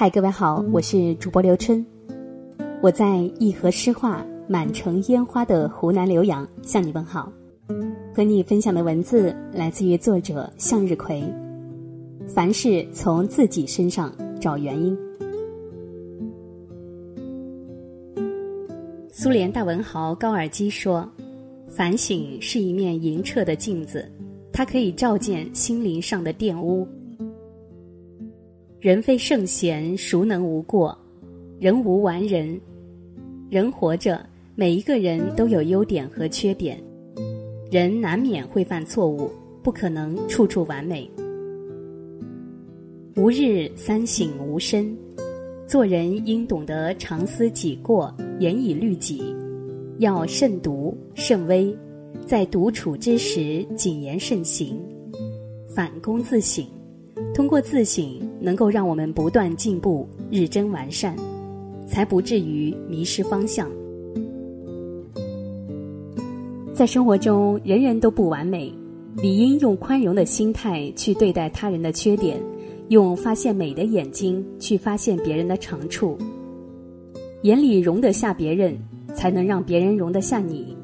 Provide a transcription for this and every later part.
嗨，各位好，我是主播刘春，我在一河诗画满城烟花的湖南浏阳向你问好。和你分享的文字来自于作者向日葵。凡事从自己身上找原因。苏联大文豪高尔基说：“反省是一面银澈的镜子，它可以照见心灵上的玷污。”人非圣贤，孰能无过？人无完人，人活着，每一个人都有优点和缺点，人难免会犯错误，不可能处处完美。吾日三省吾身，做人应懂得常思己过，严以律己，要慎独慎微，在独处之时谨言慎行，反躬自省。通过自省，能够让我们不断进步、日臻完善，才不至于迷失方向。在生活中，人人都不完美，理应用宽容的心态去对待他人的缺点，用发现美的眼睛去发现别人的长处。眼里容得下别人，才能让别人容得下你。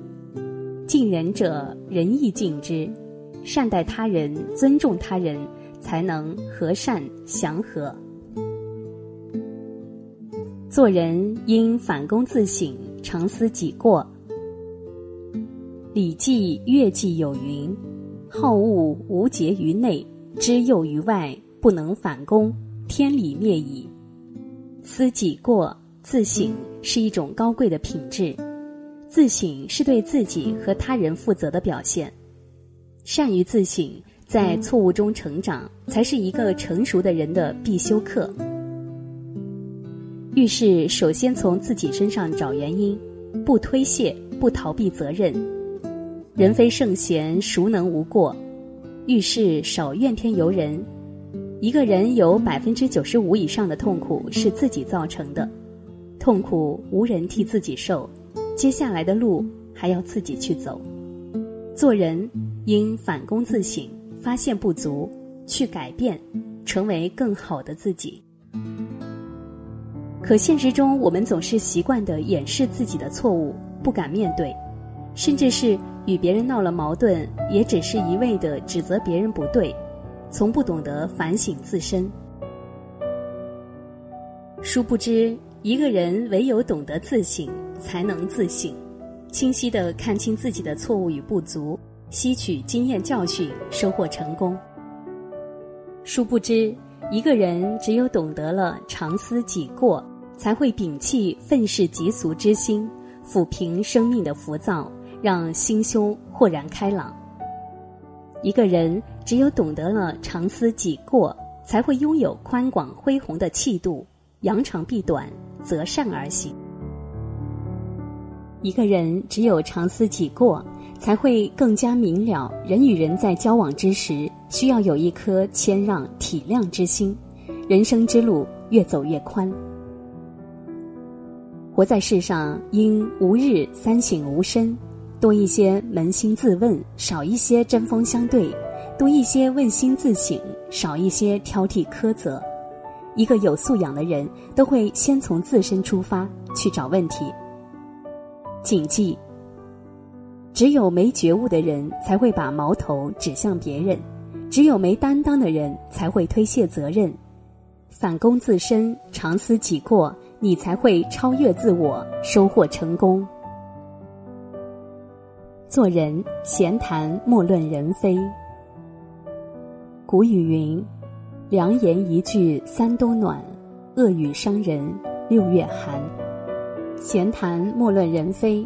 敬人者，人亦敬之。善待他人，尊重他人。才能和善祥和。做人应反躬自省，常思己过。《礼记·乐记》有云：“好恶无节于内，知诱于外，不能反躬，天理灭矣。”思己过，自省是一种高贵的品质。自省是对自己和他人负责的表现。善于自省。在错误中成长，才是一个成熟的人的必修课。遇事首先从自己身上找原因，不推卸，不逃避责任。人非圣贤，孰能无过？遇事少怨天尤人。一个人有百分之九十五以上的痛苦是自己造成的，痛苦无人替自己受，接下来的路还要自己去走。做人应反躬自省。发现不足，去改变，成为更好的自己。可现实中，我们总是习惯的掩饰自己的错误，不敢面对，甚至是与别人闹了矛盾，也只是一味的指责别人不对，从不懂得反省自身。殊不知，一个人唯有懂得自省，才能自省，清晰的看清自己的错误与不足。吸取经验教训，收获成功。殊不知，一个人只有懂得了常思己过，才会摒弃愤世嫉俗之心，抚平生命的浮躁，让心胸豁然开朗。一个人只有懂得了常思己过，才会拥有宽广恢宏的气度，扬长避短，择善而行。一个人只有常思己过。才会更加明了，人与人在交往之时，需要有一颗谦让体谅之心，人生之路越走越宽。活在世上，应吾日三省吾身，多一些扪心自问，少一些针锋相对；多一些问心自省，少一些挑剔苛责。一个有素养的人，都会先从自身出发去找问题。谨记。只有没觉悟的人才会把矛头指向别人，只有没担当的人才会推卸责任。反躬自身，常思己过，你才会超越自我，收获成功。做人闲谈莫论人非。古语云：“良言一句三冬暖，恶语伤人六月寒。”闲谈莫论人非。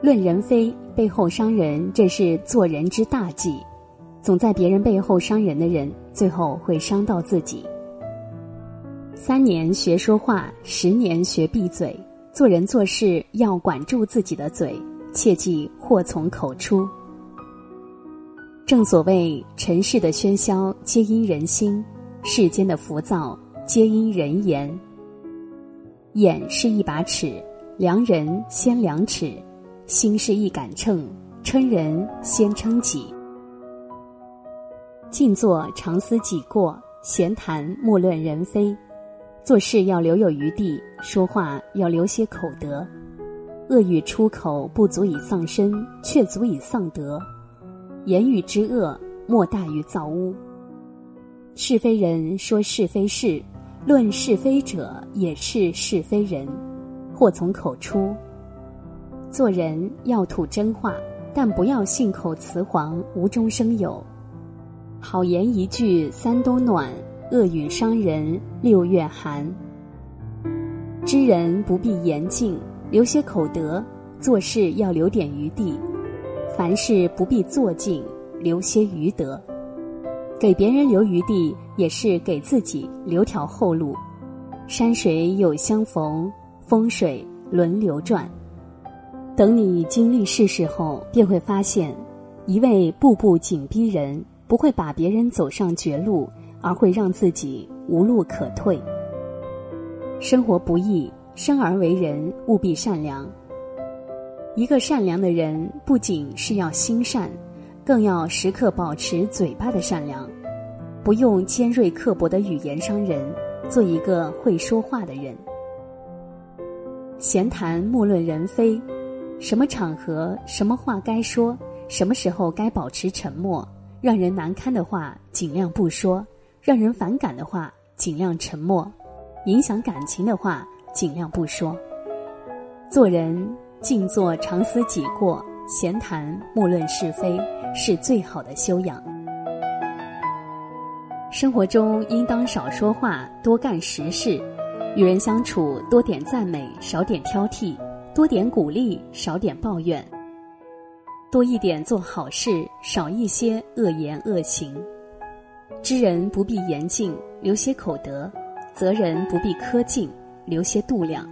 论人非，背后伤人，这是做人之大忌。总在别人背后伤人的人，最后会伤到自己。三年学说话，十年学闭嘴。做人做事要管住自己的嘴，切忌祸从口出。正所谓，尘世的喧嚣皆因人心，世间的浮躁皆因人言。眼是一把尺，量人先量尺。心是一杆秤，称人先称己。静坐常思己过，闲谈莫论人非。做事要留有余地，说话要留些口德。恶语出口不足以丧身，却足以丧德。言语之恶，莫大于造污。是非人说是非事，论是非者也是是非人，祸从口出。做人要吐真话，但不要信口雌黄，无中生有。好言一句三冬暖。恶语伤人六月寒。知人不必言尽，留些口德；做事要留点余地。凡事不必做尽，留些余德。给别人留余地，也是给自己留条后路。山水有相逢，风水轮流转。等你经历世事后，便会发现，一味步步紧逼人，不会把别人走上绝路。而会让自己无路可退。生活不易，生而为人务必善良。一个善良的人，不仅是要心善，更要时刻保持嘴巴的善良，不用尖锐刻薄的语言伤人，做一个会说话的人。闲谈莫论人非，什么场合、什么话该说，什么时候该保持沉默，让人难堪的话尽量不说。让人反感的话，尽量沉默；影响感情的话，尽量不说。做人静坐常思己过，闲谈莫论是非，是最好的修养。生活中应当少说话，多干实事；与人相处多点赞美，少点挑剔；多点鼓励，少点抱怨；多一点做好事，少一些恶言恶行。知人不必言尽，留些口德；责人不必苛尽，留些度量；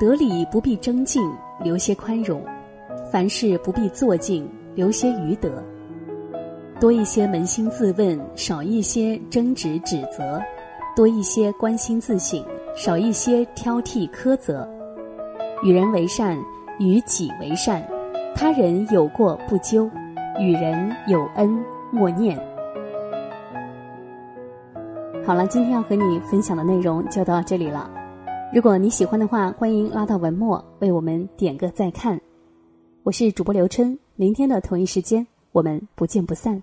得理不必争竞，留些宽容；凡事不必做尽，留些余德。多一些扪心自问，少一些争执指责；多一些关心自省，少一些挑剔苛责。与人为善，与己为善；他人有过不究，与人有恩莫念。好了，今天要和你分享的内容就到这里了。如果你喜欢的话，欢迎拉到文末为我们点个再看。我是主播刘春，明天的同一时间我们不见不散。